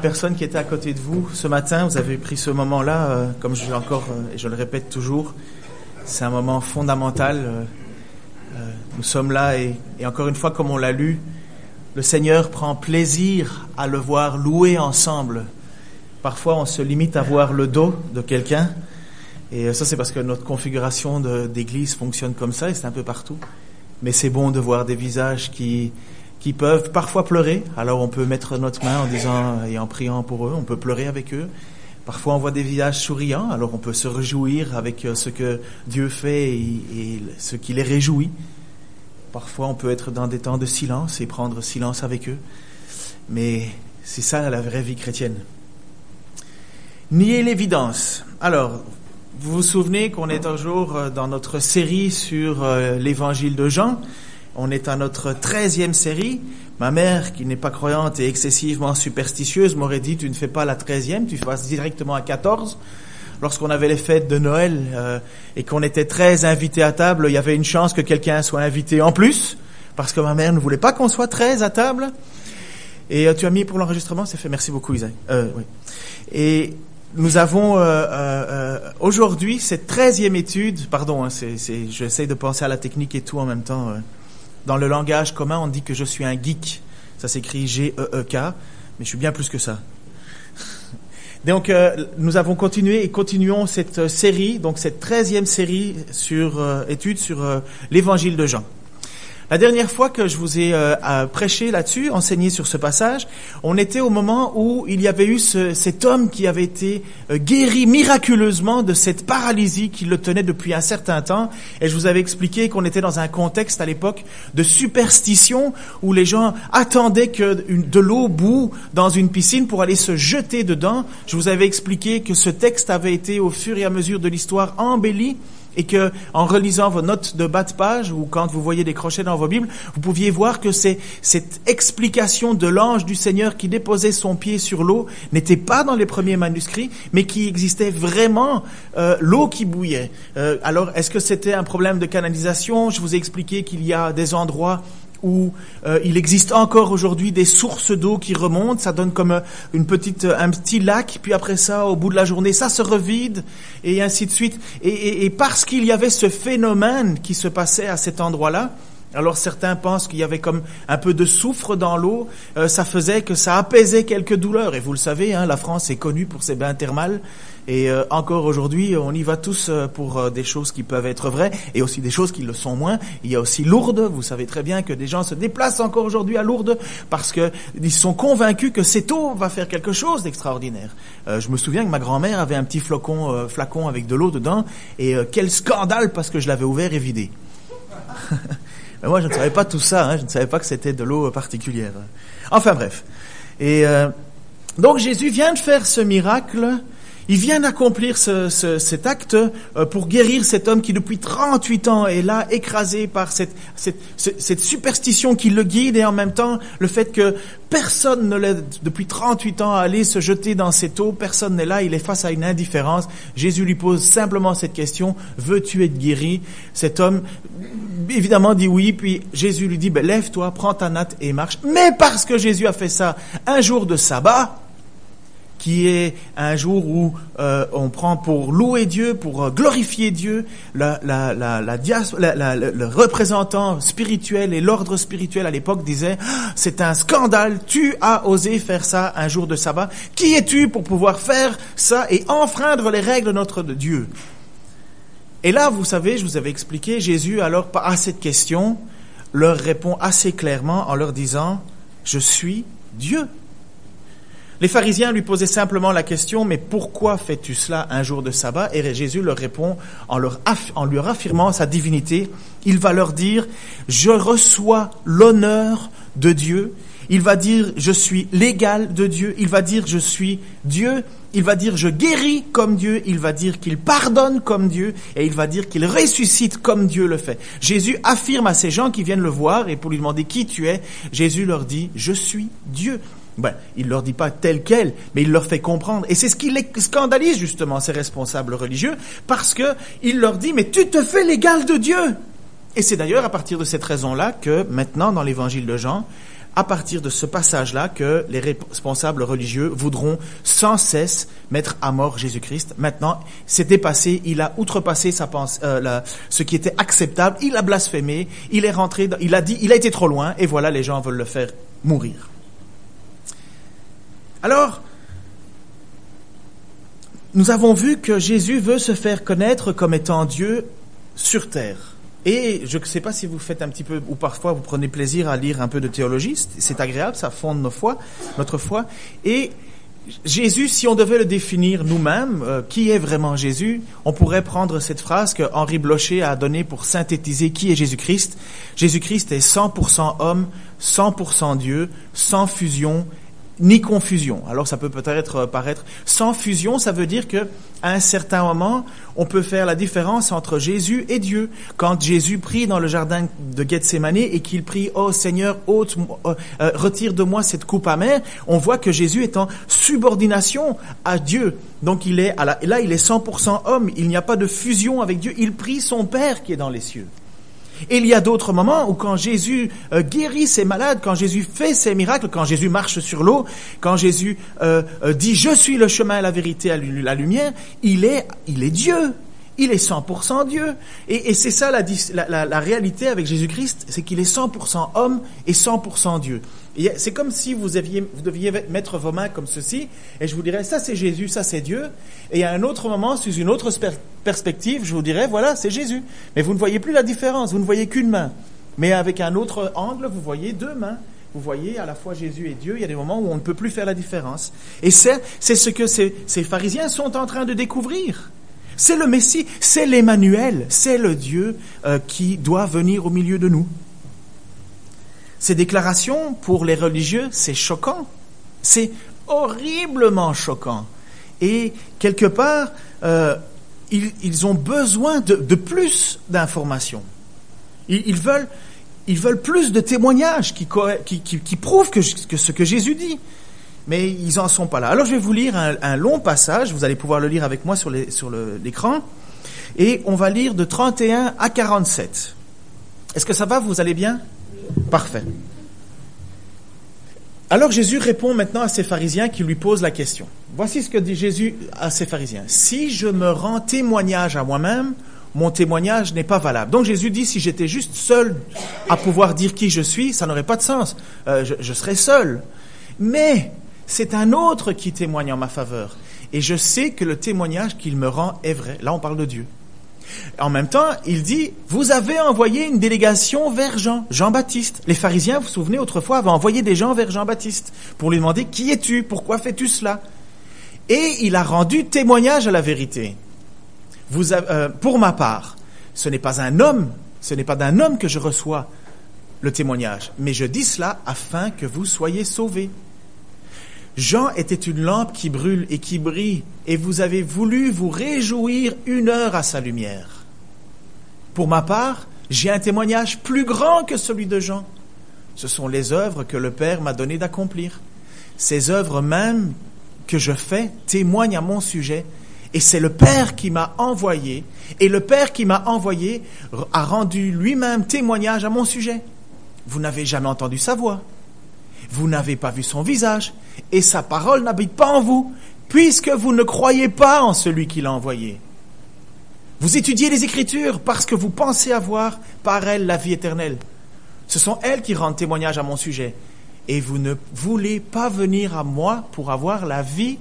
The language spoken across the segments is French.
personne qui était à côté de vous ce matin, vous avez pris ce moment-là, euh, comme je encore euh, et je le répète toujours, c'est un moment fondamental. Euh, nous sommes là et, encore une fois, comme on l'a lu, le Seigneur prend plaisir à le voir louer ensemble. Parfois, on se limite à voir le dos de quelqu'un, et ça, c'est parce que notre configuration d'église fonctionne comme ça, et c'est un peu partout. Mais c'est bon de voir des visages qui qui peuvent parfois pleurer. Alors on peut mettre notre main en disant et en priant pour eux, on peut pleurer avec eux. Parfois on voit des visages souriants, alors on peut se réjouir avec euh, ce que Dieu fait et, ce qui les réjouit. Parfois on peut être dans des temps de silence et prendre silence avec eux. Mais c'est ça la vraie vie chrétienne. Nier l'évidence. Alors, vous vous souvenez qu'on est toujours euh, dans notre série sur euh, l'évangile de Jean. On est à notre treizième série. Ma mère, qui n'est pas croyante et excessivement superstitieuse, m'aurait dit, tu ne fais pas la treizième, tu passes directement à 14. Lorsqu'on avait les fêtes de Noël euh, et qu'on était 13 invités à table, il y avait une chance que quelqu'un soit invité en plus, parce que ma mère ne voulait pas qu'on soit 13 à table. Et euh, tu as mis pour l'enregistrement, c'est fait. Merci beaucoup, Isaac. Euh, oui. Et nous avons aujourd'hui cette treizième étude. Pardon, hein, c'est, j'essaie de penser à la technique et tout en même temps. Dans le langage commun, on dit que je suis un geek. Ça s'écrit G-E-E-K, mais je suis bien plus que ça. Donc, euh, nous avons continué et continuons cette euh, série, donc cette treizième série sur euh, sur l'Évangile de Jean. La dernière fois que je vous ai euh, prêché là-dessus, enseigné sur ce passage, on était au moment où il y avait eu ce- cet homme qui avait été euh, guéri miraculeusement de cette paralysie qui le tenait depuis un certain temps. Et je vous avais expliqué qu'on était dans un contexte à l'époque de superstition où les gens attendaient que de l'eau boue dans une piscine pour aller se jeter dedans. Je vous avais expliqué que ce texte avait été au fur et à mesure de l'histoire embelli et que en relisant vos notes de bas de page ou quand vous voyez des crochets dans vos Bibles, vous pouviez voir que c'est cette explication de l'ange du Seigneur qui déposait son pied sur l'eau n'était pas dans les premiers manuscrits, mais qui existait vraiment euh, l'eau qui bouillait. Euh, alors, est-ce que c'était un problème de canalisation? Je vous ai expliqué qu'il y a des endroits où euh, il existe encore aujourd'hui des sources d'eau qui remontent, ça donne comme euh, une petite, euh, un petit lac, puis après ça, au bout de la journée, ça se revide, et ainsi de suite. Et, et- et parce qu'il y avait ce phénomène qui se passait à cet endroit-là, alors certains pensent qu'il y avait comme un peu de soufre dans l'eau, euh, ça faisait que ça apaisait quelques douleurs. Et vous le savez, hein, la France est connue pour ses bains thermales. Et euh, encore aujourd'hui, on y va tous euh, pour euh, des choses qui peuvent être vraies et aussi des choses qui le sont moins. Il y a aussi Lourdes. Vous savez très bien que des gens se déplacent encore aujourd'hui à Lourdes parce que ils sont convaincus que cette eau va faire quelque chose d'extraordinaire. Euh, je me souviens que ma grand-mère avait un petit flacon, euh, flacon avec de l'eau dedans et quel scandale parce que je l'avais ouvert et vidé. Mais moi, je ne savais pas tout ça. hein. Je ne savais pas que c'était de l'eau particulière. Enfin bref. Et euh, donc Jésus vient de faire ce miracle. Il vient d'accomplir ce, ce- cet acte euh, pour guérir cet homme qui depuis 38 ans est là, écrasé par cette, cette, ce- cette superstition qui le guide et en même temps le fait que personne ne l'aide depuis 38 ans à aller se jeter dans cette eau, personne n'est là, il est face à une indifférence. Jésus lui pose simplement cette question, veux-tu être guéri? Cet homme évidemment dit oui, puis Jésus lui dit, ben, lève-toi, prends ta natte et marche. Mais parce que Jésus a fait ça un jour de sabbat, qui est un jour où euh, on prend pour louer Dieu, pour euh, glorifier Dieu, la, la, la, le représentant spirituel et l'ordre spirituel à l'époque disait Ah, c'est un scandale, tu as osé faire ça un jour de sabbat. Qui es-tu pour pouvoir faire ça et enfreindre les règles de notre Dieu? Et là, vous savez, je vous avais expliqué, Jésus alors à cette question leur répond assez clairement en leur disant je suis Dieu. Les pharisiens lui posaient simplement la question, mais pourquoi fais-tu cela un jour de sabbat? Et Jésus leur répond en, leur affirmant sa divinité. Il va leur dire, je reçois l'honneur de Dieu. Il va dire, je suis l'égal de Dieu. Il va dire, je suis Dieu. Il va dire, je guéris comme Dieu. Il va dire qu'il pardonne comme Dieu. Et il va dire qu'il ressuscite comme Dieu le fait. Jésus affirme à ces gens qui viennent le voir et pour lui demander qui tu es, Jésus leur dit, je suis Dieu. Ben, il leur dit pas tel quel, mais il leur fait comprendre. Et c'est ce qui les scandalise justement, ces responsables religieux, parce que il leur dit, mais tu te fais l'égal de Dieu. Et c'est d'ailleurs à partir de cette raison-là que maintenant, dans l'évangile de Jean, à partir de ce passage-là que les responsables religieux voudront sans cesse mettre à mort Jésus-Christ. Maintenant, c'est dépassé, il a outrepassé euh, ce qui était acceptable, il a blasphémé, il est rentré, il a dit, il a été trop loin, et voilà, les gens veulent le faire mourir. Alors, nous avons vu que Jésus veut se faire connaître comme étant Dieu sur terre. Et je ne sais pas si vous faites un petit peu, ou parfois vous prenez plaisir à lire un peu de théologie, c'est agréable, ça fonde nos foi, notre foi. Et Jésus, si on devait le définir nous-mêmes, euh, qui est vraiment Jésus, on pourrait prendre cette phrase que Henri Blocher a donnée pour synthétiser qui est Jésus-Christ. Jésus-Christ est 100% homme, 100% Dieu, sans fusion ni confusion. Alors ça peut peut-être euh, paraître sans fusion, ça veut dire que à un certain moment, on peut faire la différence entre Jésus et Dieu. Quand Jésus prie dans le jardin de Gethsemane et qu'il prie "Oh Seigneur, ôte euh, euh, retire de moi cette coupe amère", on voit que Jésus est en subordination à Dieu. Donc il est à là, il est 100% homme, il n'y a pas de fusion avec Dieu, il prie son Père qui est dans les cieux. Il y a d'autres moments où quand Jésus euh, guérit ses malades, quand Jésus fait ses miracles, quand Jésus marche sur l'eau, quand Jésus euh, euh, dit je suis le chemin, la vérité, la lumière, il est, il est Dieu. Il est 100% Dieu. Et, c'est ça la, la, la, réalité avec Jésus-Christ, c'est qu'il est 100% homme et 100% Dieu. C'est comme si vous, deviez mettre vos mains comme ceci, et je vous dirais, ça c'est Jésus, ça c'est Dieu. Et à un autre moment, sous une autre perspective, je vous dirais, voilà, c'est Jésus. Mais vous ne voyez plus la différence, vous ne voyez qu'une main. Mais avec un autre angle, vous voyez deux mains. Vous voyez à la fois Jésus et Dieu, il y a des moments où on ne peut plus faire la différence. Et c'est ce que ces, ces pharisiens sont en train de découvrir. C'est le Messie, c'est l'Emmanuel, c'est le Dieu euh, qui doit venir au milieu de nous. Ces déclarations, pour les religieux, c'est choquant. C'est horriblement choquant. Et quelque part, euh, ils, ont besoin de, plus d'informations. Ils, veulent, ils veulent plus de témoignages qui, prouvent que ce que Jésus dit mais ils n'en sont pas là. Alors je vais vous lire un, long passage, vous allez pouvoir le lire avec moi sur l'écran, et on va lire de 31 à 47. Est-ce que ça va, vous allez bien? Parfait. Alors Jésus répond maintenant à ces pharisiens qui lui posent la question. Voici ce que dit Jésus à ces pharisiens. Si je me rends témoignage à moi-même, mon témoignage n'est pas valable. Donc Jésus dit, si j'étais juste seul à pouvoir dire qui je suis, ça n'aurait pas de sens. Euh, je, je serais seul. Mais c'est un autre qui témoigne en ma faveur. Et je sais que le témoignage qu'il me rend est vrai. Là, on parle de Dieu. En même temps, il dit, vous avez envoyé une délégation vers Jean, Jean-Baptiste. Les pharisiens, vous vous souvenez, autrefois, avaient envoyé des gens vers Jean-Baptiste pour lui demander, qui es-tu? Pourquoi fais-tu cela? Et il a rendu témoignage à la vérité. Euh, pour ma part, ce n'est pas un homme, ce n'est pas d'un homme que je reçois le témoignage, mais je dis cela afin que vous soyez sauvés. Jean était une lampe qui brûle et qui brille, et vous avez voulu vous réjouir une heure à sa lumière. Pour ma part, j'ai un témoignage plus grand que celui de Jean. Ce sont les œuvres que le Père m'a donné d'accomplir. Ces œuvres même que je fais témoignent à mon sujet, et c'est le Père qui m'a envoyé, et le Père qui m'a envoyé a rendu lui-même témoignage à mon sujet. Vous n'avez jamais entendu sa voix, vous n'avez pas vu son visage, et sa parole n'habite pas en vous, puisque vous ne croyez pas en celui qui l'a envoyé. Vous étudiez les Écritures parce que vous pensez avoir par elles la vie éternelle. Ce sont elles qui rendent témoignage à mon sujet. Et vous ne voulez pas venir à moi pour avoir la vie.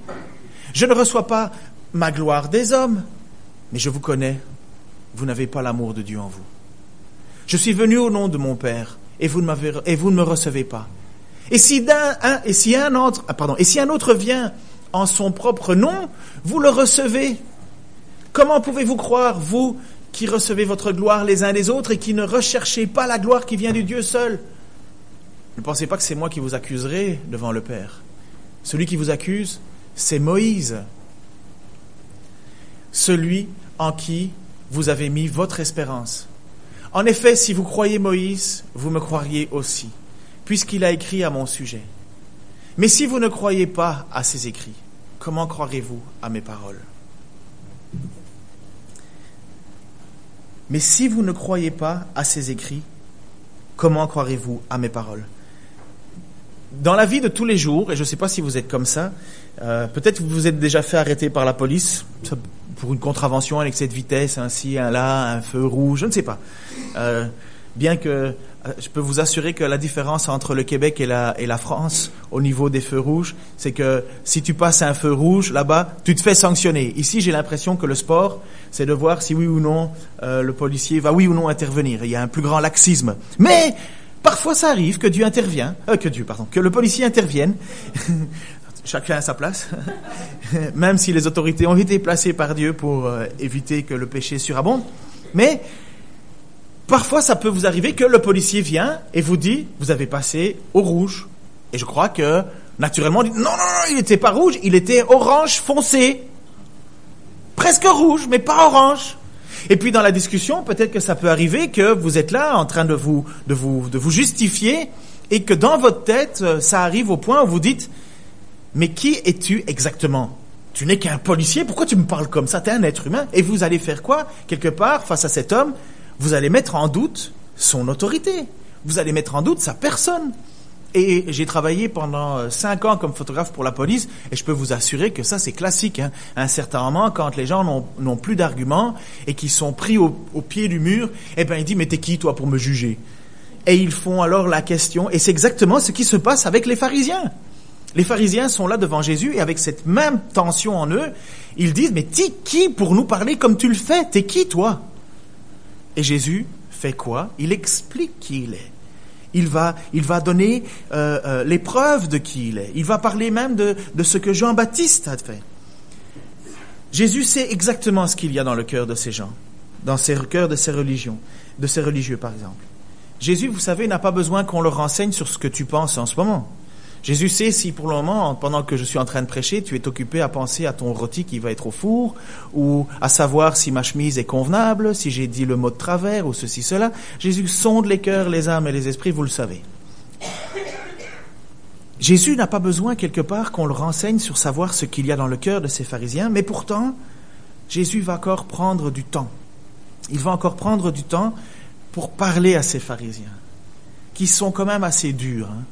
Je ne reçois pas ma gloire des hommes, mais je vous connais. Vous n'avez pas l'amour de Dieu en vous. Je suis venu au nom de mon Père, et vous ne, et vous ne me recevez pas. Et si, un, autre, ah, autre vient en son propre nom, vous le recevez. Comment pouvez-vous croire, vous qui recevez votre gloire les uns les autres et qui ne recherchez pas la gloire qui vient du Dieu seul? Ne pensez pas que c'est moi qui vous accuserai devant le Père. Celui qui vous accuse, c'est Moïse, celui en qui vous avez mis votre espérance. En effet, si vous croyez Moïse, vous me croiriez aussi, puisqu'il a écrit à mon sujet. Mais si vous ne croyez pas à ses écrits, comment croirez-vous à mes paroles? Mais si vous ne croyez pas à ses écrits, comment croirez-vous à mes paroles? Dans la vie de tous les jours, et je ne sais pas si vous êtes comme ça, euh, peut-être vous vous êtes déjà fait arrêter par la police pour une contravention l'excès de vitesse, ainsi, un là, un feu rouge, je ne sais pas. Euh, bien que euh, je peux vous assurer que la différence entre le Québec et la, et la France au niveau des feux rouges, c'est que si tu passes un feu rouge là-bas, tu te fais sanctionner. Ici, j'ai l'impression que le sport, c'est de voir si oui ou non euh, le policier va oui ou non intervenir. Il y a un plus grand laxisme. Mais parfois, ça arrive que Dieu intervient, euh, que Dieu, pardon, que le policier intervienne. Chacun à sa place, même si les autorités ont été placées par Dieu pour euh, éviter que le péché surabonde. Mais parfois, ça peut vous arriver que le policier vient et vous dit, vous avez passé au rouge. Et je crois que, naturellement, dit, non, non, non, il n'était pas rouge, il était orange foncé. Presque rouge, mais pas orange. Et puis dans la discussion, peut-être que ça peut arriver que vous êtes là en train de vous, de vous, justifier et que dans votre tête, euh, ça arrive au point où vous dites, mais qui es-tu exactement? Tu n'es qu'un policier, pourquoi tu me parles comme ça? Tu es un être humain. Et vous allez faire quoi Quelque part, face à cet homme, vous allez mettre en doute son autorité. Vous allez mettre en doute sa personne. Et j'ai travaillé pendant euh, cinq ans comme photographe pour la police, et je peux vous assurer que ça c'est classique. Hein. À un certain moment, quand les gens n'ont plus d'arguments et qui sont pris au, pied du mur, eh ben il dit mais t'es qui toi pour me juger? Et ils font alors la question, et c'est exactement ce qui se passe avec les pharisiens. Les pharisiens sont là devant Jésus et avec cette même tension en eux, ils disent, mais t'es qui pour nous parler comme tu le fais? T'es qui toi? Et Jésus fait quoi? Il explique qui il est. Il va, donner euh, euh, les preuves de qui il est. Il va parler même de, de ce que Jean-Baptiste a fait. Jésus sait exactement ce qu'il y a dans le cœur de ces gens, dans le cœur de ces religions, de ces religieux par exemple. Jésus, vous savez, n'a pas besoin qu'on le renseigne sur ce que tu penses en ce moment. Jésus sait si pour le moment, pendant que je suis en train de prêcher, tu es occupé à penser à ton rôti qui va être au four, ou à savoir si ma chemise est convenable, si j'ai dit le mot de travers, ou ceci, cela. Jésus sonde les cœurs, les âmes et les esprits, vous le savez. Jésus n'a pas besoin quelque part qu'on le renseigne sur savoir ce qu'il y a dans le cœur de ces pharisiens, mais pourtant, Jésus va encore prendre du temps. Il va encore prendre du temps pour parler à ces pharisiens, qui sont quand même assez durs. Hein.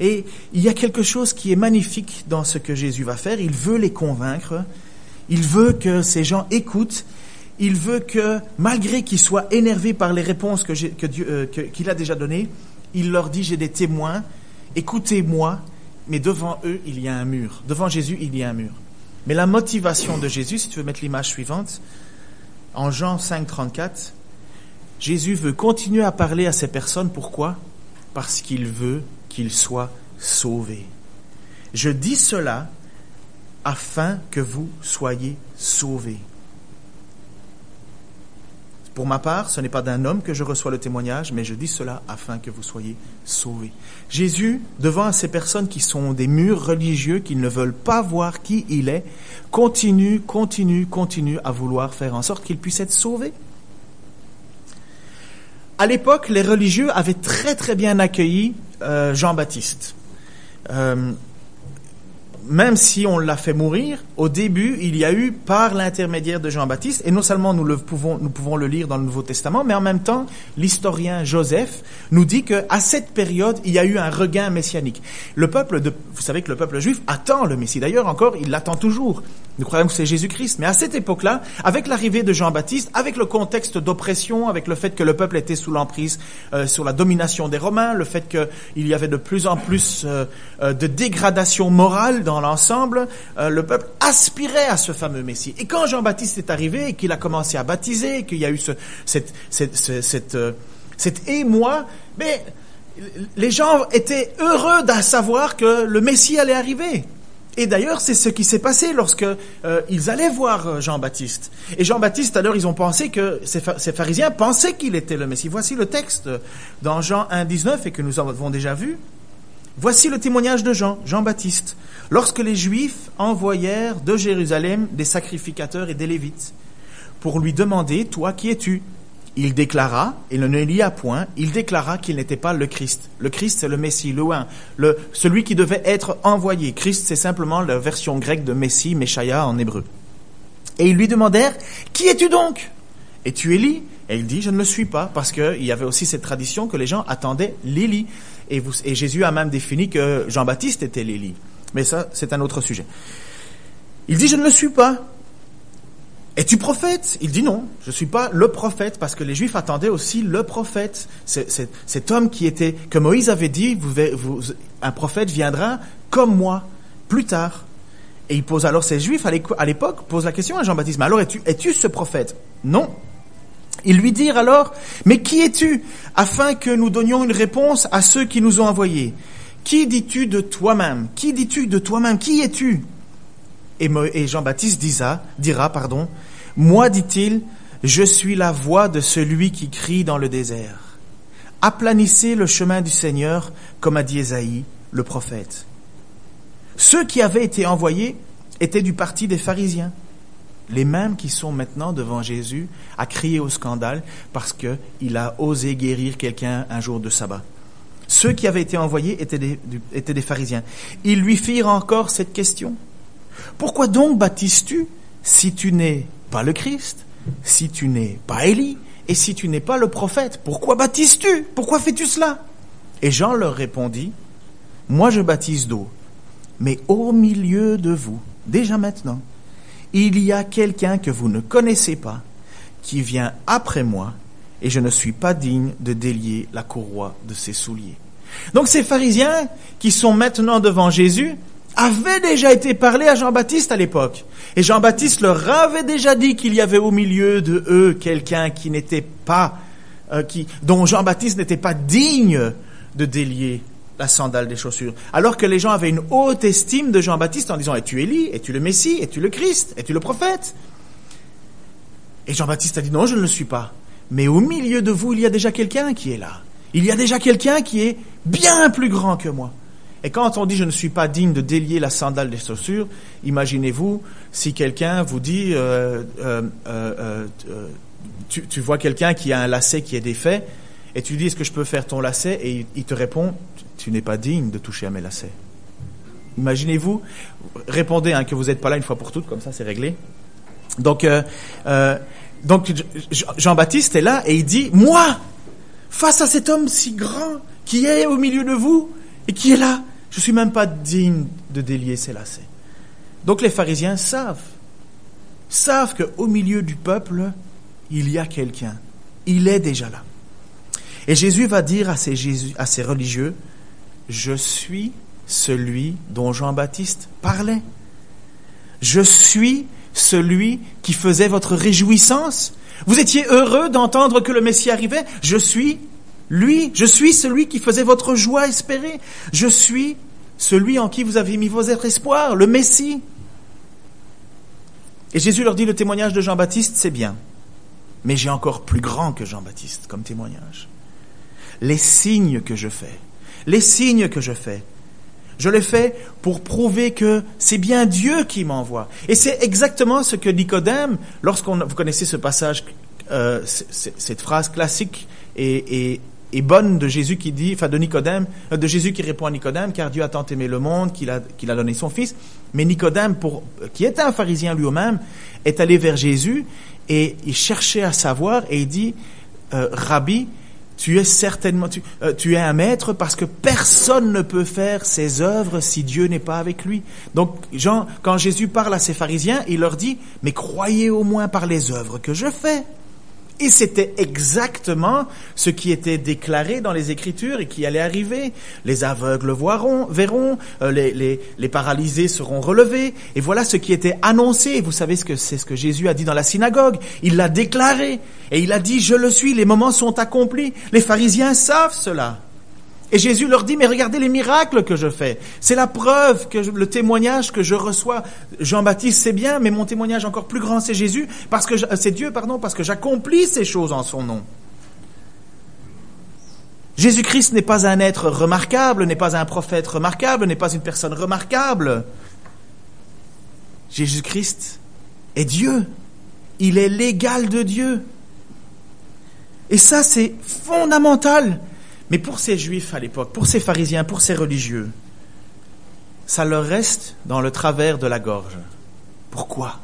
Et il y a quelque chose qui est magnifique dans ce que Jésus va faire. Il veut les convaincre. Il veut que ces gens écoutent. Il veut que, malgré qu'ils soient énervés par les réponses euh, qu'il a déjà données, il leur dit, j'ai des témoins, écoutez-moi, mais devant eux, il y a un mur. Devant Jésus, il y a un mur. Mais la motivation de Jésus, si tu veux mettre l'image suivante, en Jean 5, 34, Jésus veut continuer à parler à ces personnes. Pourquoi? Parce qu'il veut qu'il soit sauvé. Je dis cela afin que vous soyez sauvés. Pour ma part, ce n'est pas d'un homme que je reçois le témoignage, mais je dis cela afin que vous soyez sauvés. Jésus, devant ces personnes qui sont des murs religieux, qui ne veulent pas voir qui il est, continue, continue, continue à vouloir faire en sorte qu'il puisse être sauvé. À l'époque, les religieux avaient très très bien accueilli euh, Jean-Baptiste. Euh, même si on l'a fait mourir, au début, il y a eu, par l'intermédiaire de Jean-Baptiste, et non seulement nous, pouvons, le lire dans le Nouveau Testament, mais en même temps, l'historien Joseph nous dit que à cette période, il y a eu un regain messianique. Vous savez que le peuple juif attend le Messie. D'ailleurs, encore, il l'attend toujours. Nous croyons que c'est Jésus-Christ. Mais à cette époque-là, avec l'arrivée de Jean-Baptiste, avec le contexte d'oppression, avec le fait que le peuple était sous l'emprise, euh, sous la domination des Romains, le fait qu'il y avait de plus en plus euh, euh, de dégradation morale dans l'ensemble, le peuple aspirait à ce fameux Messie. Et quand Jean-Baptiste est arrivé et qu'il a commencé à baptiser, qu'il y a eu ce, cette, cette, cette, cet émoi, mais les gens étaient heureux de savoir que le Messie allait arriver. Et d'ailleurs, c'est ce qui s'est passé lorsque euh, ils allaient voir euh, Jean-Baptiste. Et Jean-Baptiste, alors, ils ont pensé que ces, ces pharisiens pensaient qu'il était le Messie. Voici le texte dans Jean 1, 19 et que nous avons déjà vu. Voici le témoignage de Jean, Jean-Baptiste. Lorsque les Juifs envoyèrent de Jérusalem des sacrificateurs et des Lévites pour lui demander, toi, qui es-tu? Il déclara, il ne lit à point, il déclara qu'il n'était pas le Christ. Le Christ, c'est le Messie, le le, celui qui devait être envoyé. Christ, c'est simplement la version grecque de Messie, Meshaya en hébreu. Et ils lui demandèrent, qui es-tu donc? Es-tu Élie? Et il dit, je ne le suis pas, parce qu'il y avait aussi cette tradition que les gens attendaient l'Élie. Et, et Jésus a même défini que Jean-Baptiste était l'Élie. Mais ça, c'est un autre sujet. Il dit, je ne le suis pas. Es-tu prophète? Il dit non, je ne suis pas le prophète, parce que les Juifs attendaient aussi le prophète. cet homme qui était, que Moïse avait dit, un prophète viendra comme moi, plus tard. Et il pose alors, ces Juifs à l'époque posent la question à Jean-Baptiste, mais alors es-tu es ce prophète? Non. Ils lui dirent alors, mais qui es-tu Afin que nous donnions une réponse à ceux qui nous ont envoyés? Qui dis-tu de toi-même? Qui dis-tu de toi-même? Qui es-tu? Et, Jean-Baptiste dira, dira, pardon, moi, dit-il, je suis la voix de celui qui crie dans le désert. Aplanissez le chemin du Seigneur, comme a dit Ésaïe, le prophète. Ceux qui avaient été envoyés étaient du parti des pharisiens, les mêmes qui sont maintenant devant Jésus à crier au scandale parce qu'il a osé guérir quelqu'un un jour de sabbat. Ceux qui avaient été envoyés étaient des pharisiens. Ils lui firent encore cette question. Pourquoi donc baptises-tu si tu n'es pas le Christ, si tu n'es pas Élie, et si tu n'es pas le prophète? Pourquoi baptises-tu? Pourquoi fais-tu cela? Et Jean leur répondit, Moi je baptise d'eau, mais au milieu de vous, déjà maintenant, il y a quelqu'un que vous ne connaissez pas, qui vient après moi, et je ne suis pas digne de délier la courroie de ses souliers. Donc ces pharisiens qui sont maintenant devant Jésus avaient déjà été parlé à Jean-Baptiste à l'époque. Et Jean-Baptiste leur avait déjà dit qu'il y avait au milieu de eux quelqu'un qui n'était pas, euh, qui, dont Jean-Baptiste n'était pas digne de délier la sandale des chaussures. Alors que les gens avaient une haute estime de Jean-Baptiste en disant, es-tu Élie? Es-tu le Messie? Es-tu le Christ? Es-tu le prophète? Et Jean-Baptiste a dit, non, je ne le suis pas. Mais au milieu de vous, il y a déjà quelqu'un qui est là. Il y a déjà quelqu'un qui est bien plus grand que moi. Et quand on dit je ne suis pas digne de délier la sandale des chaussures, imaginez-vous si quelqu'un vous dit, euh, euh, euh, tu, tu, vois quelqu'un qui a un lacet qui est défait, et tu dis est-ce que je peux faire ton lacet, et il, te répond, tu n'es pas digne de toucher à mes lacets. Imaginez-vous, répondez hein, que vous n'êtes pas là une fois pour toutes, comme ça c'est réglé. Donc, donc Jean-Baptiste est là et il dit, moi, face à cet homme si grand qui est au milieu de vous et qui est là, je suis même pas digne de délier ses lacets. Donc les pharisiens savent, savent qu'au milieu du peuple, il y a quelqu'un. Il est déjà là. Et Jésus va dire à ces, Jésus, à ces religieux, je suis celui dont Jean-Baptiste parlait. Je suis celui qui faisait votre réjouissance. Vous étiez heureux d'entendre que le Messie arrivait. Je suis lui. Je suis celui qui faisait votre joie espérée. Je suis celui en qui vous avez mis vos espoirs, le Messie. Et Jésus leur dit, le témoignage de Jean-Baptiste, c'est bien. Mais j'ai encore plus grand que Jean-Baptiste comme témoignage. Les signes que je fais, les signes que je fais, je les fais pour prouver que c'est bien Dieu qui m'envoie. Et c'est exactement ce que Nicodème, lorsqu'on, vous connaissez ce passage, euh, cette phrase classique et, bonne de Jésus qui dit, enfin de Nicodème, euh, de Jésus qui répond à Nicodème, car Dieu a tant aimé le monde qu'il a, qu'il a donné son Fils. Mais Nicodème, pour, qui était un pharisien lui-même, est allé vers Jésus et il cherchait à savoir et il dit, euh, Rabbi, tu es certainement, euh, tu, es un maître parce que personne ne peut faire ses œuvres si Dieu n'est pas avec lui. Donc, quand Jésus parle à ses pharisiens, il leur dit, mais croyez au moins par les œuvres que je fais. Et c'était exactement ce qui était déclaré dans les Écritures et qui allait arriver. Les aveugles verront, euh, les, paralysés seront relevés. Et voilà ce qui était annoncé. Vous savez ce que c'est ce que Jésus a dit dans la synagogue. Il l'a déclaré. Et il a dit, je le suis, les moments sont accomplis. Les pharisiens savent cela. Et Jésus leur dit, mais regardez les miracles que je fais. C'est la preuve, que le témoignage que je reçois. Jean-Baptiste, c'est bien, mais mon témoignage encore plus grand, c'est Jésus, parce que c'est Dieu, pardon, parce que j'accomplis ces choses en son nom. Jésus-Christ n'est pas un être remarquable, n'est pas un prophète remarquable, n'est pas une personne remarquable. Jésus-Christ est Dieu. Il est l'égal de Dieu. Et ça, c'est fondamental. Mais pour ces juifs à l'époque, pour ces pharisiens, pour ces religieux, ça leur reste dans le travers de la gorge. Pourquoi?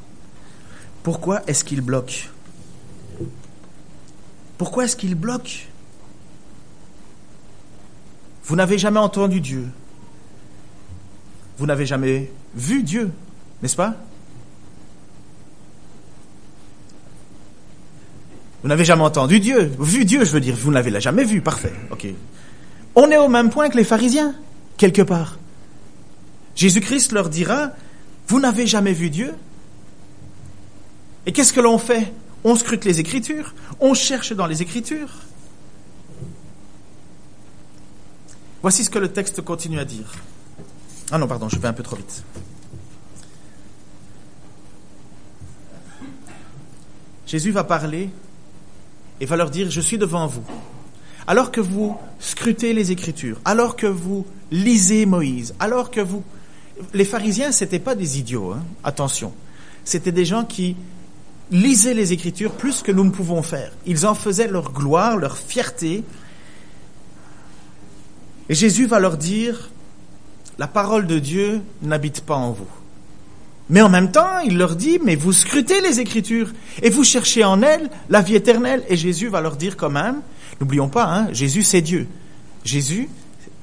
Pourquoi est-ce qu'ils bloquent? Pourquoi est-ce qu'ils bloquent? Vous n'avez jamais entendu Dieu. Vous n'avez jamais vu Dieu, n'est-ce pas? Vous n'avez jamais entendu Dieu. Vu Dieu, je veux dire, vous ne l'avez jamais vu. Parfait. OK. On est au même point que les pharisiens, quelque part. Jésus-Christ leur dira, vous n'avez jamais vu Dieu Et qu'est-ce que l'on fait? On scrute les Écritures, on cherche dans les Écritures. Voici ce que le texte continue à dire. Ah non, pardon, je vais un peu trop vite. Jésus va parler et va leur dire, je suis devant vous. Alors que vous scrutez les Écritures, alors que vous lisez Moïse, alors que vous... Les pharisiens, c'était pas des idiots, hein, attention. C'était des gens qui lisaient les Écritures plus que nous ne pouvons faire. Ils en faisaient leur gloire, leur fierté. Et Jésus va leur dire, la parole de Dieu n'habite pas en vous. Mais en même temps, il leur dit, mais vous scrutez les Écritures et vous cherchez en elles la vie éternelle. Et Jésus va leur dire quand même, n'oublions pas, hein, Jésus c'est Dieu. Jésus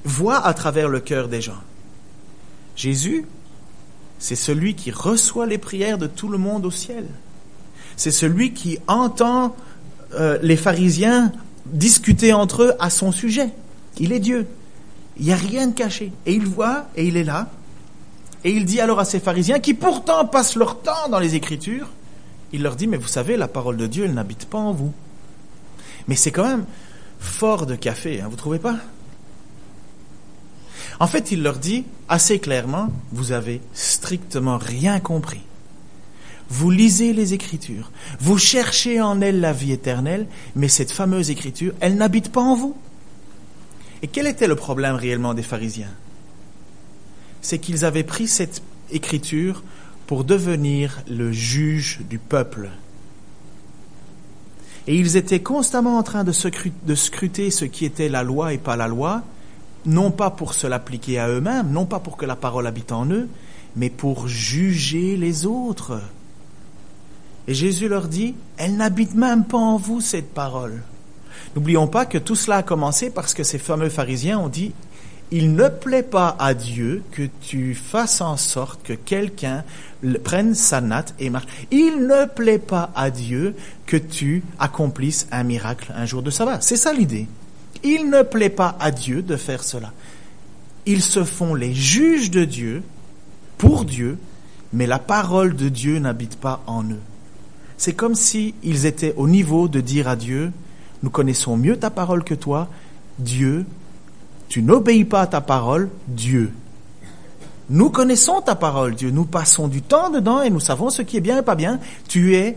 voit à travers le cœur des gens. Jésus, c'est celui qui reçoit les prières de tout le monde au ciel. C'est celui qui entend euh, les pharisiens discuter entre eux à son sujet. Il est Dieu. Il n'y a rien de caché. Et il voit, et il est là, et il dit alors à ces pharisiens, qui pourtant passent leur temps dans les Écritures, il leur dit, mais vous savez, la parole de Dieu, elle n'habite pas en vous. Mais c'est quand même fort de café, hein, vous trouvez pas? En fait, il leur dit assez clairement, vous avez strictement rien compris. Vous lisez les Écritures, vous cherchez en elles la vie éternelle, mais cette fameuse Écriture, elle n'habite pas en vous. Et quel était le problème réellement des pharisiens? C'est qu'ils avaient pris cette écriture pour devenir le juge du peuple. Et ils étaient constamment en train de, scruter ce qui était la loi et pas la loi, non pas pour se l'appliquer à eux-mêmes, non pas pour que la parole habite en eux, mais pour juger les autres. Et Jésus leur dit, elle n'habite même pas en vous, cette parole. N'oublions pas que tout cela a commencé parce que ces fameux pharisiens ont dit, il ne plaît pas à Dieu que tu fasses en sorte que quelqu'un prenne sa natte et marche. Il ne plaît pas à Dieu que tu accomplisses un miracle un jour de sabbat. C'est ça l'idée. Il ne plaît pas à Dieu de faire cela. Ils se font les juges de Dieu pour Dieu, mais la parole de Dieu n'habite pas en eux. C'est comme si ils étaient au niveau de dire à Dieu, nous connaissons mieux ta parole que toi, Dieu, tu n'obéis pas à ta parole, Dieu. Nous connaissons ta parole, Dieu. Nous passons du temps dedans et nous savons ce qui est bien et pas bien. Tu es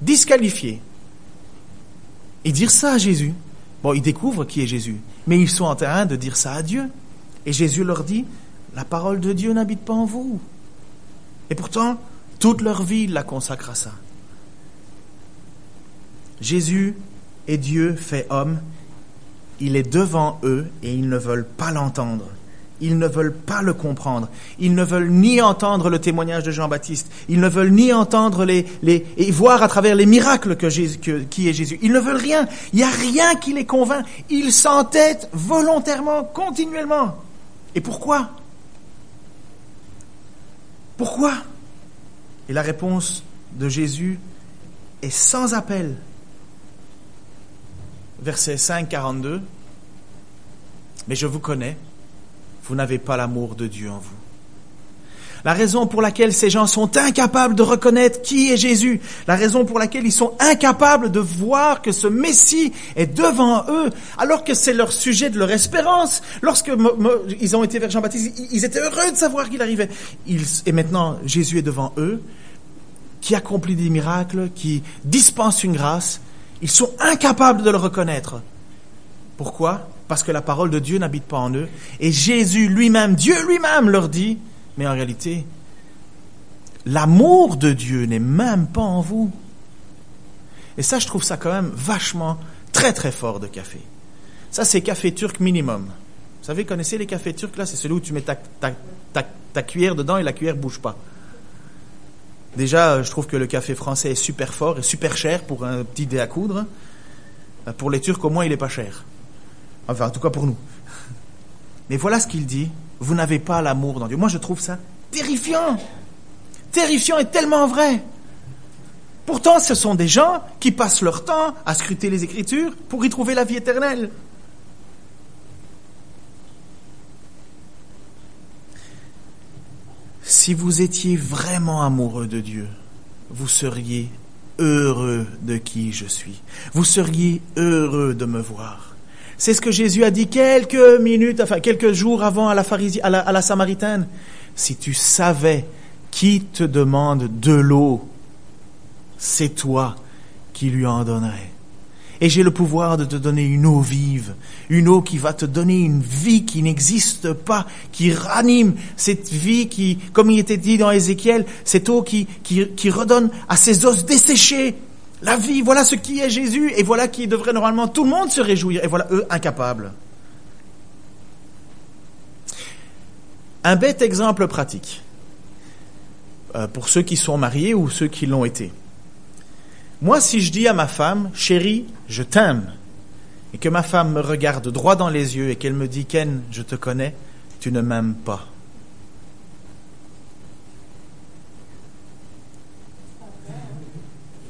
disqualifié. Et dire ça à Jésus. Bon, ils découvrent qui est Jésus. Mais ils sont en train de dire ça à Dieu. Et Jésus leur dit, la parole de Dieu n'habite pas en vous. Et pourtant, toute leur vie, la consacrent à ça. Jésus est Dieu fait homme il est devant eux et ils ne veulent pas l'entendre. Ils ne veulent pas le comprendre. Ils ne veulent ni entendre le témoignage de Jean-Baptiste. Ils ne veulent ni entendre les, et voir à travers les miracles qui est Jésus. Ils ne veulent rien. Il n'y a rien qui les convainc. Ils s'entêtent volontairement, continuellement. Et pourquoi? Pourquoi? Et la réponse de Jésus est sans appel verset 5, 42. Mais je vous connais, vous n'avez pas l'amour de Dieu en vous. La raison pour laquelle ces gens sont incapables de reconnaître qui est Jésus, la raison pour laquelle ils sont incapables de voir que ce Messie est devant eux, alors que c'est leur sujet de leur espérance. Lorsque ils ont été vers Jean-Baptiste, ils étaient heureux de savoir qu'il arrivait. et maintenant, Jésus est devant eux, qui accomplit des miracles, qui dispense une grâce. Ils sont incapables de le reconnaître. Pourquoi? Parce que la parole de Dieu n'habite pas en eux. Et Jésus lui-même, Dieu lui-même leur dit, mais en réalité, l'amour de Dieu n'est même pas en vous. Et ça, je trouve ça quand même vachement très très fort de café. Ça, c'est café turc minimum. Vous savez, connaissez les cafés turcs là? C'est celui où tu mets ta, cuillère dedans et la cuillère bouge pas. Déjà, je trouve que le café français est super fort et super cher pour un petit dé à coudre. Pour les Turcs, au moins, il est pas cher. Enfin, en tout cas pour nous. Mais voilà ce qu'il dit, vous n'avez pas l'amour dans Dieu. Moi je trouve ça terrifiant. Terrifiant et tellement vrai. Pourtant, ce sont des gens qui passent leur temps à scruter les Écritures pour y trouver la vie éternelle. Si vous étiez vraiment amoureux de Dieu, vous seriez heureux de qui je suis. Vous seriez heureux de me voir. C'est ce que Jésus a dit quelques minutes, enfin quelques jours avant à la, à la, à la Samaritaine. Si tu savais qui te demande de l'eau, c'est toi qui lui en donnerais. Et j'ai le pouvoir de te donner une eau vive, une eau qui va te donner une vie qui n'existe pas, qui ranime cette vie qui, comme il était dit dans Ézéchiel, cette eau qui, redonne à ses os desséchés la vie. Voilà ce qui est Jésus et voilà qui devrait normalement tout le monde se réjouir et voilà eux incapables. Un bête exemple pratique euh, pour ceux qui sont mariés ou ceux qui l'ont été. Moi, si je dis à ma femme, chérie, je t'aime, et que ma femme me regarde droit dans les yeux et qu'elle me dit, Ken, je te connais, tu ne m'aimes pas.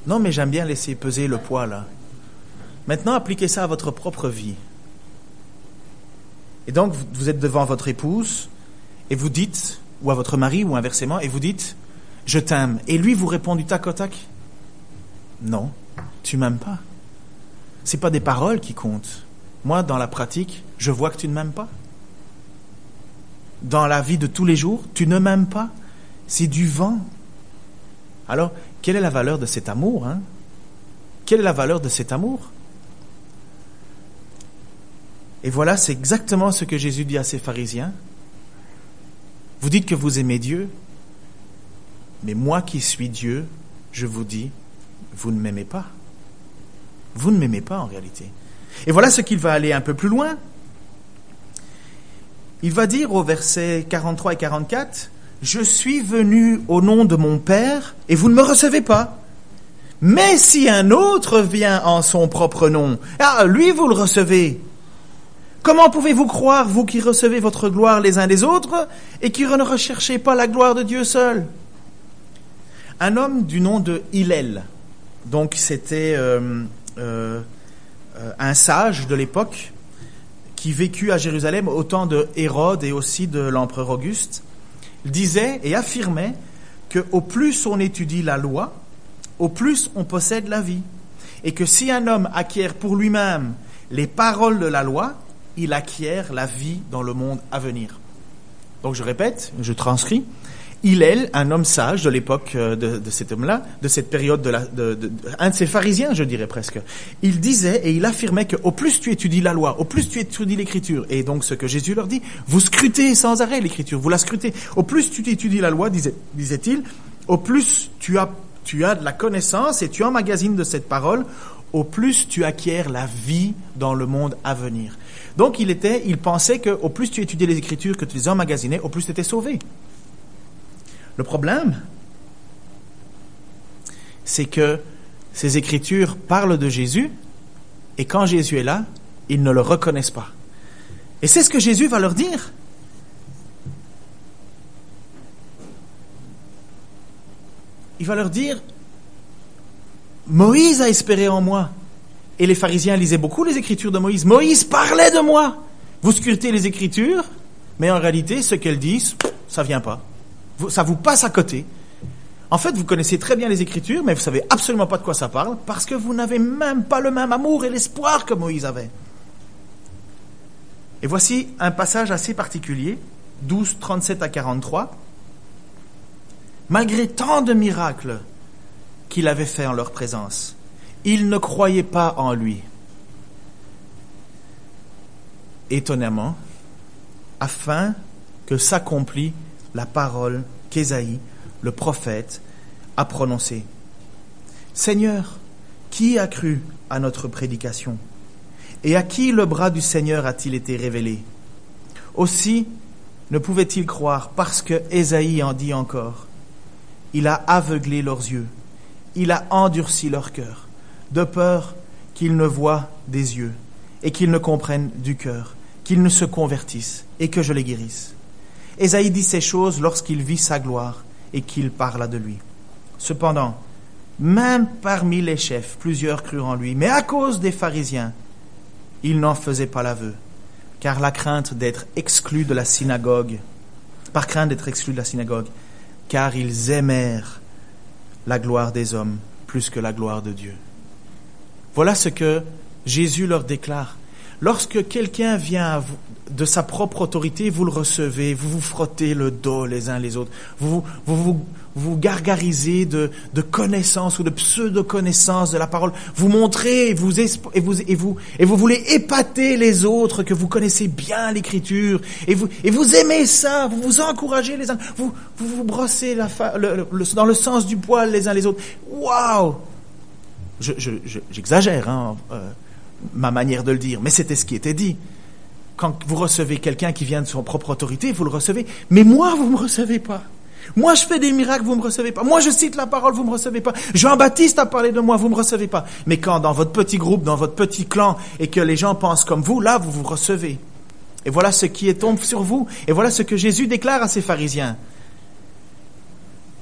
Non, mais j'aime bien laisser peser le poids là. Maintenant, appliquez ça à votre propre vie. Et donc, vous êtes devant votre épouse et vous dites, ou à votre mari, ou inversement, et vous dites, je t'aime. Et lui vous répond du tac au tac, non, tu m'aimes pas. C'est pas des paroles qui comptent. Moi, dans la pratique, je vois que tu ne m'aimes pas. Dans la vie de tous les jours, tu ne m'aimes pas. C'est du vent. Alors, quelle est la valeur de cet amour hein? Quelle est la valeur de cet amour? Et voilà, c'est exactement ce que Jésus dit à ces pharisiens. Vous dites que vous aimez Dieu, mais moi qui suis Dieu, je vous dis, vous ne m'aimez pas. Vous ne m'aimez pas en réalité. Et voilà ce qu'il va aller un peu plus loin. Il va dire au verset 43 et 44, Je suis venu au nom de mon Père et vous ne me recevez pas. Mais si un autre vient en son propre nom, ah, lui vous le recevez. Comment pouvez-vous croire, vous qui recevez votre gloire les uns des autres, et qui ne recherchez pas la gloire de Dieu seul? Un homme du nom de Hillel, donc c'était euh, euh, un sage de l'époque qui vécut à Jérusalem au temps de Hérode et aussi de l'empereur Auguste, disait et affirmait que au plus on étudie la loi, au plus on possède la vie, et que si un homme acquiert pour lui-même les paroles de la loi, il acquiert la vie dans le monde à venir. Donc je répète, je transcris. Hillel, un homme sage de l'époque euh, de, cet homme-là, de cette période de, la, de, un de ces pharisiens, je dirais presque. Il disait et il affirmait que au plus tu étudies la loi, au plus tu étudies l'écriture, et donc ce que Jésus leur dit, vous scrutez sans arrêt l'écriture, vous la scrutez. Au plus tu étudies la loi, disait, disait-il, au plus tu as, tu as de la connaissance et tu emmagasines de cette parole, au plus tu acquiers la vie dans le monde à venir. Donc il était, il pensait que au plus tu étudiais les Écritures, que tu les emmagasinais, au plus tu étais sauvé. Le problème, c'est que ces Écritures parlent de Jésus, et quand Jésus est là, ils ne le reconnaissent pas. Et c'est ce que Jésus va leur dire. Il va leur dire, Moïse a espéré en moi. Et les pharisiens lisaient beaucoup les écritures de Moïse. Moïse parlait de moi. Vous scrutez les écritures, mais en réalité, ce qu'elles disent, ça vient pas. Ça vous passe à côté. En fait, vous connaissez très bien les écritures, mais vous savez absolument pas de quoi ça parle, parce que vous n'avez même pas le même amour et l'espoir que Moïse avait. Et voici un passage assez particulier, 12, 37 à 43. Malgré tant de miracles qu'il avait fait en leur présence, ils ne croyaient pas en lui. Étonnamment, afin que s'accomplisse la parole qu'Ésaïe, le prophète, a prononcée. Seigneur, qui a cru à notre prédication? Et à qui le bras du Seigneur a-t-il été révélé? Aussi ne pouvait-il croire parce que Ésaïe en dit encore. Il a aveuglé leurs yeux, il a endurci leur cœur de peur qu'ils ne voient des yeux et qu'ils ne comprennent du cœur qu'ils ne se convertissent et que je les guérisse. Ésaïe dit ces choses lorsqu'il vit sa gloire et qu'il parla de lui. Cependant, même parmi les chefs, plusieurs crurent en lui, mais à cause des pharisiens, il n'en faisait pas l'aveu, car la crainte d'être exclu de la synagogue, par crainte d'être exclu de la synagogue, car ils aimèrent la gloire des hommes plus que la gloire de Dieu. Voilà ce que Jésus leur déclare. Lorsque quelqu'un vient de sa propre autorité, vous le recevez, vous vous frottez le dos les uns les autres, vous vous, vous, gargarisez de, de connaissances ou de pseudo-connaissances de la parole, vous montrez et vous, et, vous, et, vous, et vous voulez épater les autres que vous connaissez bien l'écriture, et vous, et vous aimez ça, vous vous encouragez les uns, vous vous, vous brossez la dans le sens du poil les uns les autres. Waouh! J'exagère, je, hein, euh, ma manière de le dire, mais c'était ce qui était dit. Quand vous recevez quelqu'un qui vient de son propre autorité, vous le recevez. Mais moi, vous ne me recevez pas. Moi, je fais des miracles, vous ne me recevez pas. Moi, je cite la parole, vous ne me recevez pas. Jean-Baptiste a parlé de moi, vous ne me recevez pas. Mais quand dans votre petit groupe, dans votre petit clan, et que les gens pensent comme vous, là, vous vous recevez. Et voilà ce qui est tombe sur vous. Et voilà ce que Jésus déclare à ses pharisiens.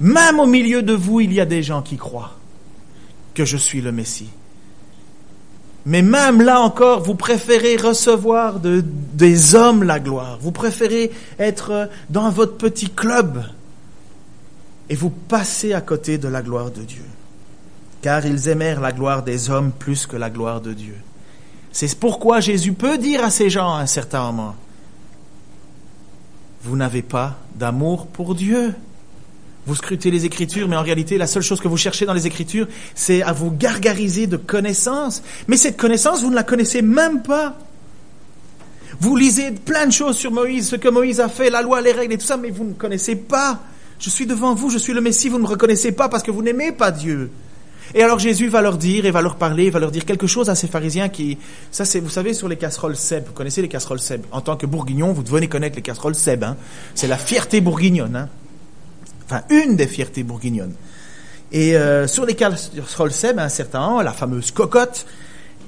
Même au milieu de vous, il y a des gens qui croient que je suis le Messie. Mais même là encore, vous préférez recevoir de, des hommes la gloire. Vous préférez être dans votre petit club. Et vous passez à côté de la gloire de Dieu. Car ils aimèrent la gloire des hommes plus que la gloire de Dieu. C'est pourquoi Jésus peut dire à ces gens à un certain moment, vous n'avez pas d'amour pour Dieu. Vous scrutez les Écritures, mais en réalité, la seule chose que vous cherchez dans les Écritures, c'est à vous gargariser de connaissances. Mais cette connaissance, vous ne la connaissez même pas. Vous lisez plein de choses sur Moïse, ce que Moïse a fait, la loi, les règles et tout ça, mais vous ne connaissez pas. Je suis devant vous, je suis le Messie, vous ne me reconnaissez pas parce que vous n'aimez pas Dieu. Et alors Jésus va leur dire, et va leur parler, va leur dire quelque chose à ces pharisiens qui, ça c'est, vous savez, sur les casseroles Seb, vous connaissez les casseroles Seb. En tant que bourguignon, vous devez connaître les casseroles Seb, hein. C'est la fierté bourguignonne, hein enfin une des fiertés bourguignonnes. Et euh, sur les casseroles Seb, à un certain moment, la fameuse cocotte,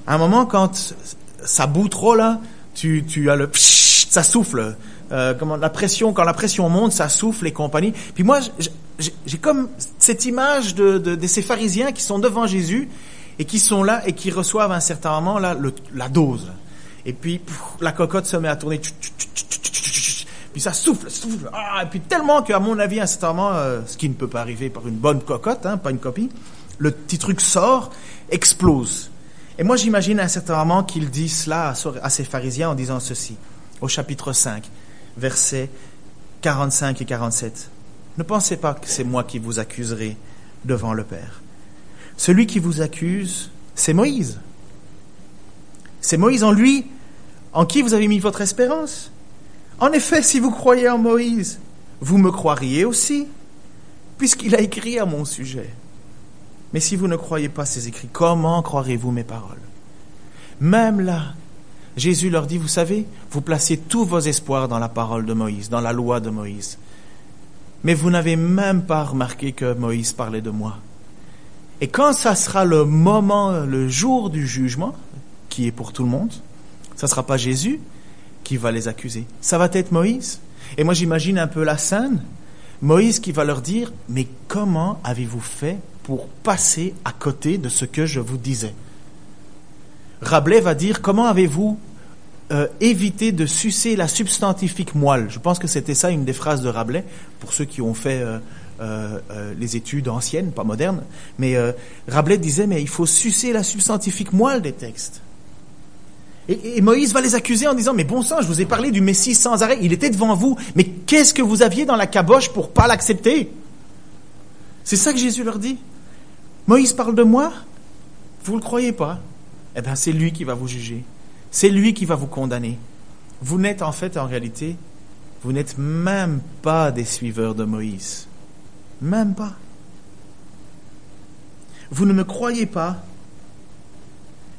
à un moment quand ça bout trop là, tu, tu as le ça souffle. Euh, comment la pression quand la pression monte, ça souffle et compagnie. Puis moi, j'ai comme cette image de, ces pharisiens qui sont devant Jésus et qui sont là et qui reçoivent à un certain moment là la dose. Et puis la cocotte se met à tourner puis ça souffle, souffle, ah, et puis tellement qu'à mon avis, à certain moment, ce qui ne peut pas arriver par une bonne cocotte, hein, pas une copie, le petit truc sort, explose. Et moi, j'imagine à un certain moment qu'il dit cela à ces pharisiens en disant ceci, au chapitre 5, versets 45 et 47. Ne pensez pas que c'est moi qui vous accuserai devant le Père. Celui qui vous accuse, c'est Moïse. C'est Moïse en lui, en qui vous avez mis votre espérance. En effet, si vous croyez en Moïse, vous me croiriez aussi, puisqu'il a écrit à mon sujet. Mais si vous ne croyez pas ces écrits, comment croirez-vous mes paroles? Même là, Jésus leur dit, vous savez, vous placez tous vos espoirs dans la parole de Moïse, dans la loi de Moïse. Mais vous n'avez même pas remarqué que Moïse parlait de moi. Et quand ça sera le moment, le jour du jugement, qui est pour tout le monde, ça ne sera pas Jésus, qui va les accuser. Ça va être Moïse. Et moi j'imagine un peu la scène. Moïse qui va leur dire, mais comment avez-vous fait pour passer à côté de ce que je vous disais? Rabelais va dire, comment avez-vous euh, évité de sucer la substantifique moelle? Je pense que c'était ça une des phrases de Rabelais, pour ceux qui ont fait euh, euh, les études anciennes, pas modernes. Mais Rabelais disait, mais il faut sucer la substantifique moelle des textes. Et, Moïse va les accuser en disant, mais bon sang, je vous ai parlé du Messie sans arrêt, il était devant vous, mais qu'est-ce que vous aviez dans la caboche pour pas l'accepter? C'est ça que Jésus leur dit. Moïse parle de moi? Vous ne le croyez pas? Eh bien, c'est lui qui va vous juger. C'est lui qui va vous condamner. Vous n'êtes en fait, en réalité, vous n'êtes même pas des suiveurs de Moïse. Même pas. Vous ne me croyez pas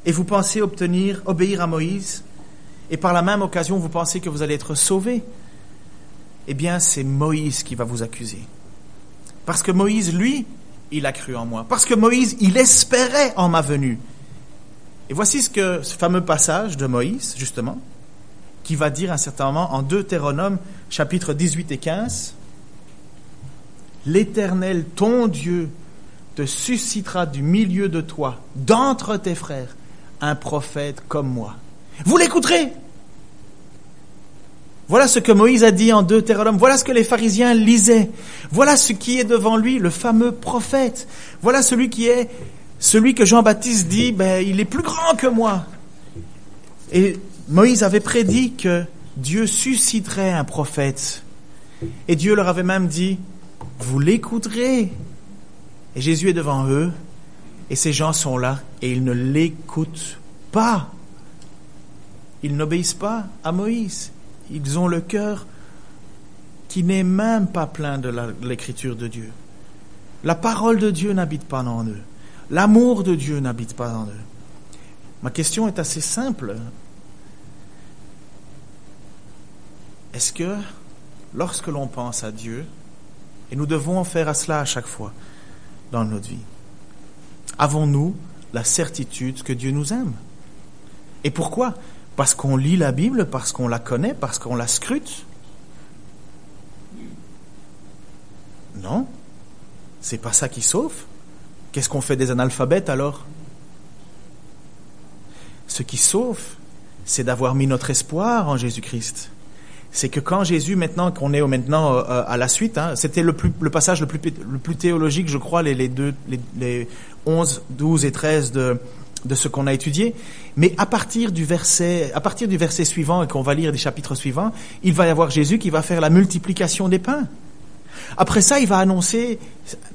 et vous pensez obtenir, obéir à Moïse, et par la même occasion vous pensez que vous allez être sauvé, eh bien c'est Moïse qui va vous accuser. Parce que Moïse, lui, il a cru en moi. Parce que Moïse, il espérait en ma venue. Et voici ce fameux passage de Moïse, justement, qui va dire un certain moment en Deutéronome chapitre 18 et 15, L'Éternel, ton Dieu, te suscitera du milieu de toi, d'entre tes frères, un prophète comme moi. Vous l'écouterez. Voilà ce que Moïse a dit en Deutéronome. Voilà ce que les pharisiens lisaient. Voilà ce qui est devant lui, le fameux prophète. Voilà celui qui est, celui que Jean-Baptiste dit, ben, il est plus grand que moi. Et Moïse avait prédit que Dieu susciterait un prophète. Et Dieu leur avait même dit, vous l'écouterez. Et Jésus est devant eux, et ces gens sont là, et ils ne l'écoutent pas. Ils n'obéissent pas à Moïse. Ils ont le cœur qui n'est même pas plein de l'écriture de Dieu. La parole de Dieu n'habite pas en eux. L'amour de Dieu n'habite pas en eux. Ma question est assez simple. Est-ce que lorsque l'on pense à Dieu, et nous devons faire à cela à chaque fois dans notre vie, avons-nous la certitude que Dieu nous aime? Et pourquoi? Parce qu'on lit la Bible, parce qu'on la connaît, parce qu'on la scrute? Non, c'est pas ça qui sauve. Qu'est-ce qu'on fait des analphabètes alors? Ce qui sauve, c'est d'avoir mis notre espoir en Jésus-Christ. C'est que quand Jésus, maintenant qu'on est maintenant euh, à la suite, hein, c'était le, le passage le plus, le plus théologique, je crois, les, les, deux, les, les 11, 12 et 13 de, de ce qu'on a étudié. Mais à partir du verset, à partir du verset suivant et qu'on va lire des chapitres suivants, il va y avoir Jésus qui va faire la multiplication des pains. Après ça, il va annoncer,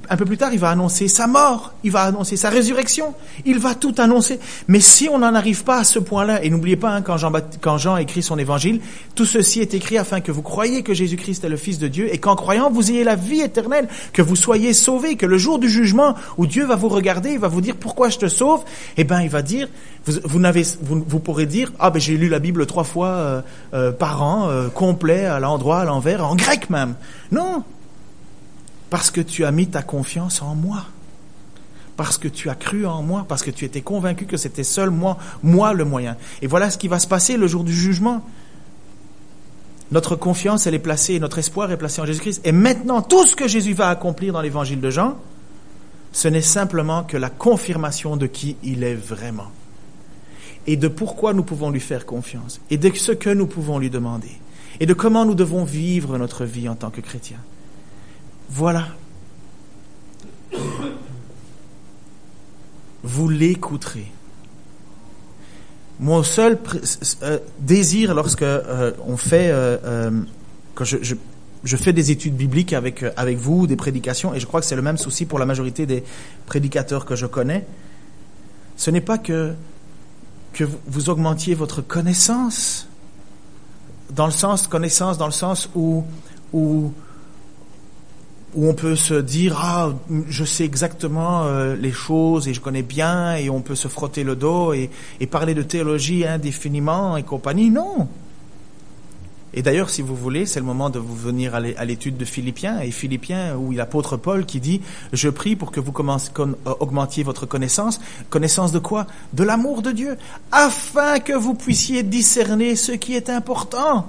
un peu plus tard, il va annoncer sa mort, il va annoncer sa résurrection, il va tout annoncer. Mais si on n'en arrive pas à ce point-là, et n'oubliez pas, hein, quand, Jean, quand Jean écrit son évangile, tout ceci est écrit afin que vous croyiez que Jésus-Christ est le Fils de Dieu, et qu'en croyant, vous ayez la vie éternelle, que vous soyez sauvés, que le jour du jugement, où Dieu va vous regarder, il va vous dire pourquoi je te sauve, eh ben, il va dire, vous, vous, n'avez, vous, vous, pourrez dire, ah ben j'ai lu la Bible trois fois euh, euh, par an, euh, complet, à l'endroit, à l'envers, en grec même. Non, parce que tu as mis ta confiance en moi. Parce que tu as cru en moi, parce que tu étais convaincu que c'était seul moi, moi le moyen. Et voilà ce qui va se passer le jour du jugement. Notre confiance, elle est placée, notre espoir est placé en Jésus-Christ. Et maintenant, tout ce que Jésus va accomplir dans l'évangile de Jean, ce n'est simplement que la confirmation de qui il est vraiment. Et de pourquoi nous pouvons lui faire confiance. Et de ce que nous pouvons lui demander. Et de comment nous devons vivre notre vie en tant que chrétiens. Voilà. Vous l'écouterez. Mon seul euh, désir lorsque euh, on fait, euh, je, je, je, fais des études bibliques avec avec vous, des prédications, et je crois que c'est le même souci pour la majorité des prédicateurs que je connais. Ce n'est pas que que vous augmentiez votre connaissance, dans le sens connaissance, dans le sens où où où on peut se dire ah je sais exactement euh, les choses et je connais bien et on peut se frotter le dos et, parler de théologie indéfiniment et compagnie. Non. Et d'ailleurs si vous voulez c'est le moment de vous venir à l'étude de Philippiens et Philippiens où l'apôtre Paul qui dit je prie pour que vous commenciez, euh, augmentiez votre connaissance. Connaissance de quoi? De l'amour de Dieu afin que vous puissiez discerner ce qui est important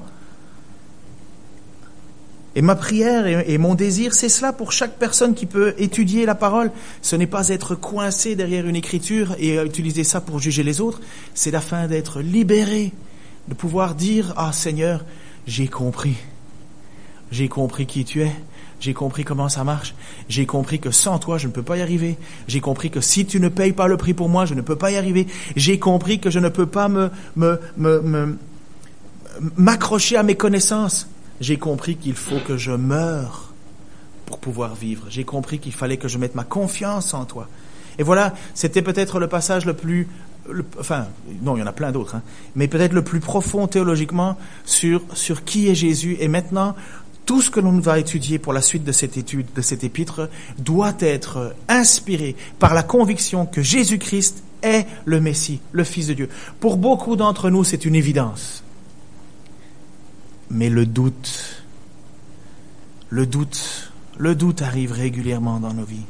et ma prière et, mon désir, c'est cela pour chaque personne qui peut étudier la parole. Ce n'est pas être coincé derrière une écriture et utiliser ça pour juger les autres, c'est afin d'être libéré, de pouvoir dire, ah Seigneur, j'ai compris. J'ai compris qui tu es. J'ai compris comment ça marche. J'ai compris que sans toi, je ne peux pas y arriver. J'ai compris que si tu ne payes pas le prix pour moi, je ne peux pas y arriver. J'ai compris que je ne peux pas me, m'accrocher à mes connaissances j'ai compris qu'il faut que je meure pour pouvoir vivre. J'ai compris qu'il fallait que je mette ma confiance en toi. Et voilà, c'était peut-être le passage le plus, enfin, non, il y en a plein d'autres, hein, mais peut-être le plus profond théologiquement sur, sur qui est Jésus. Et maintenant, tout ce que l'on va étudier pour la suite de cette étude, de cet épître, doit être inspiré par la conviction que Jésus-Christ est le Messie, le Fils de Dieu. Pour beaucoup d'entre nous, c'est une évidence. Mais le doute, le doute, le doute arrive régulièrement dans nos vies.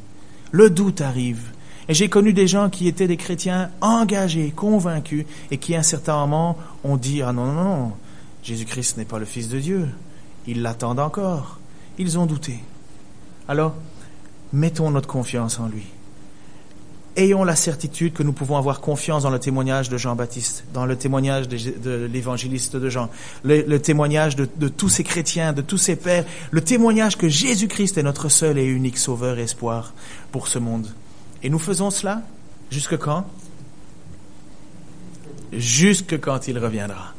Le doute arrive. Et j'ai connu des gens qui étaient des chrétiens engagés, convaincus, et qui à un certain moment ont dit, ah non, non, non, Jésus-Christ n'est pas le Fils de Dieu. Ils l'attendent encore. Ils ont douté. Alors, mettons notre confiance en lui. Ayons la certitude que nous pouvons avoir confiance dans le témoignage de Jean-Baptiste, dans le témoignage de, l'évangéliste de Jean, le, témoignage de, tous ces chrétiens, de tous ces pères, le témoignage que Jésus-Christ est notre seul et unique sauveur et espoir pour ce monde. Et nous faisons cela jusque quand? Jusque quand il reviendra.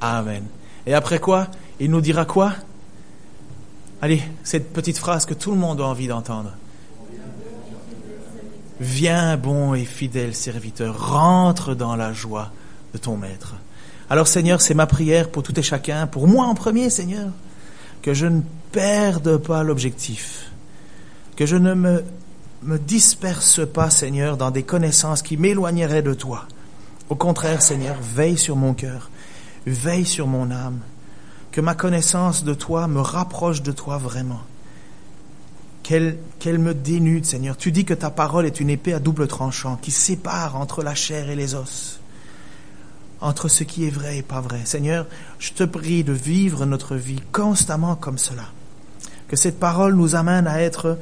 Amen. Et après quoi? Il nous dira quoi? Allez, cette petite phrase que tout le monde a envie d'entendre. Viens, bon et fidèle serviteur, rentre dans la joie de ton maître. Alors Seigneur, c'est ma prière pour tout et chacun, pour moi en premier, Seigneur, que je ne perde pas l'objectif, que je ne me, me disperse pas, Seigneur, dans des connaissances qui m'éloigneraient de toi. Au contraire, Seigneur, veille sur mon cœur, veille sur mon âme, que ma connaissance de toi me rapproche de toi vraiment qu'elle me dénude, Seigneur. Tu dis que ta parole est une épée à double tranchant qui sépare entre la chair et les os, entre ce qui est vrai et pas vrai. Seigneur, je te prie de vivre notre vie constamment comme cela. Que cette parole nous amène à être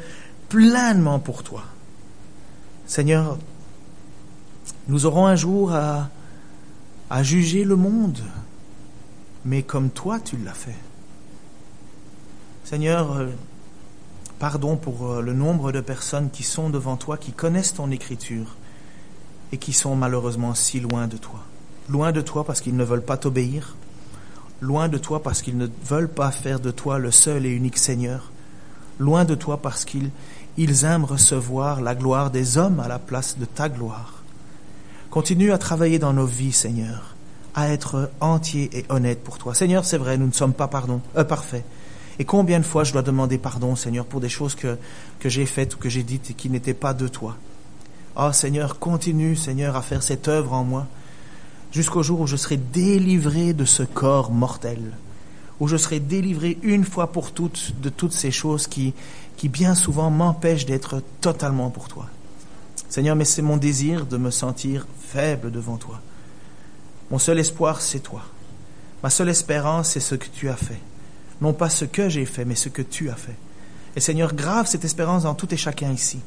pleinement pour toi. Seigneur, nous aurons un jour à, juger le monde, mais comme toi tu l'as fait. Seigneur, Pardon pour euh, le nombre de personnes qui sont devant toi, qui connaissent ton écriture et qui sont malheureusement si loin de toi. Loin de toi parce qu'ils ne veulent pas t'obéir, loin de toi parce qu'ils ne veulent pas faire de toi le seul et unique Seigneur, loin de toi parce qu'ils ils aiment recevoir la gloire des hommes à la place de ta gloire. Continue à travailler dans nos vies, Seigneur, à être entiers et honnêtes pour toi. Seigneur, c'est vrai, nous ne sommes pas pardon, euh, parfaits. Et combien de fois je dois demander pardon, Seigneur, pour des choses que, que j'ai faites ou que j'ai dites et qui n'étaient pas de toi. Oh, Seigneur, continue, Seigneur, à faire cette œuvre en moi, jusqu'au jour où je serai délivré de ce corps mortel, où je serai délivré une fois pour toutes de toutes ces choses qui, qui bien souvent m'empêchent d'être totalement pour toi. Seigneur, mais c'est mon désir de me sentir faible devant toi. Mon seul espoir, c'est toi. Ma seule espérance, c'est ce que tu as fait non pas ce que j'ai fait, mais ce que tu as fait. Et Seigneur, grave cette espérance en tout et chacun ici.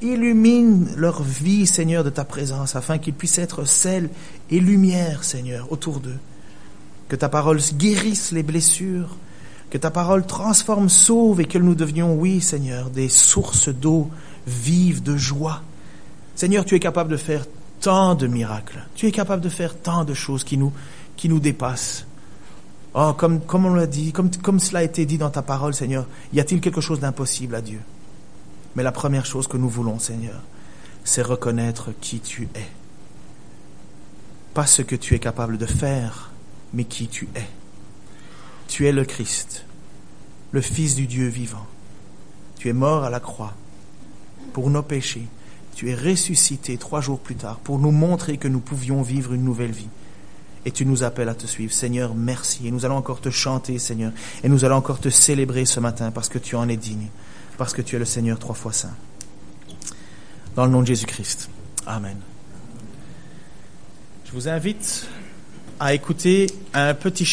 Illumine leur vie, Seigneur, de ta présence, afin qu'ils puissent être sel et lumière, Seigneur, autour d'eux. Que ta parole guérisse les blessures, que ta parole transforme, sauve, et que nous devenions, oui, Seigneur, des sources d'eau vives, de joie. Seigneur, tu es capable de faire tant de miracles. Tu es capable de faire tant de choses qui nous dépassent. Oh, comme, on l'a dit, comme, comme cela a été dit dans ta parole, Seigneur, y a-t-il quelque chose d'impossible à Dieu? Mais la première chose que nous voulons, Seigneur, c'est reconnaître qui tu es. Pas ce que tu es capable de faire, mais qui tu es. Tu es le Christ, le Fils du Dieu vivant. Tu es mort à la croix pour nos péchés. Tu es ressuscité trois jours plus tard pour nous montrer que nous pouvions vivre une nouvelle vie et tu nous appelles à te suivre. Seigneur, merci. Et nous allons encore te chanter, Seigneur. Et nous allons encore te célébrer ce matin parce que tu en es digne, parce que tu es le Seigneur trois fois saint. Dans le nom de Jésus-Christ. Amen. Je vous invite à écouter un petit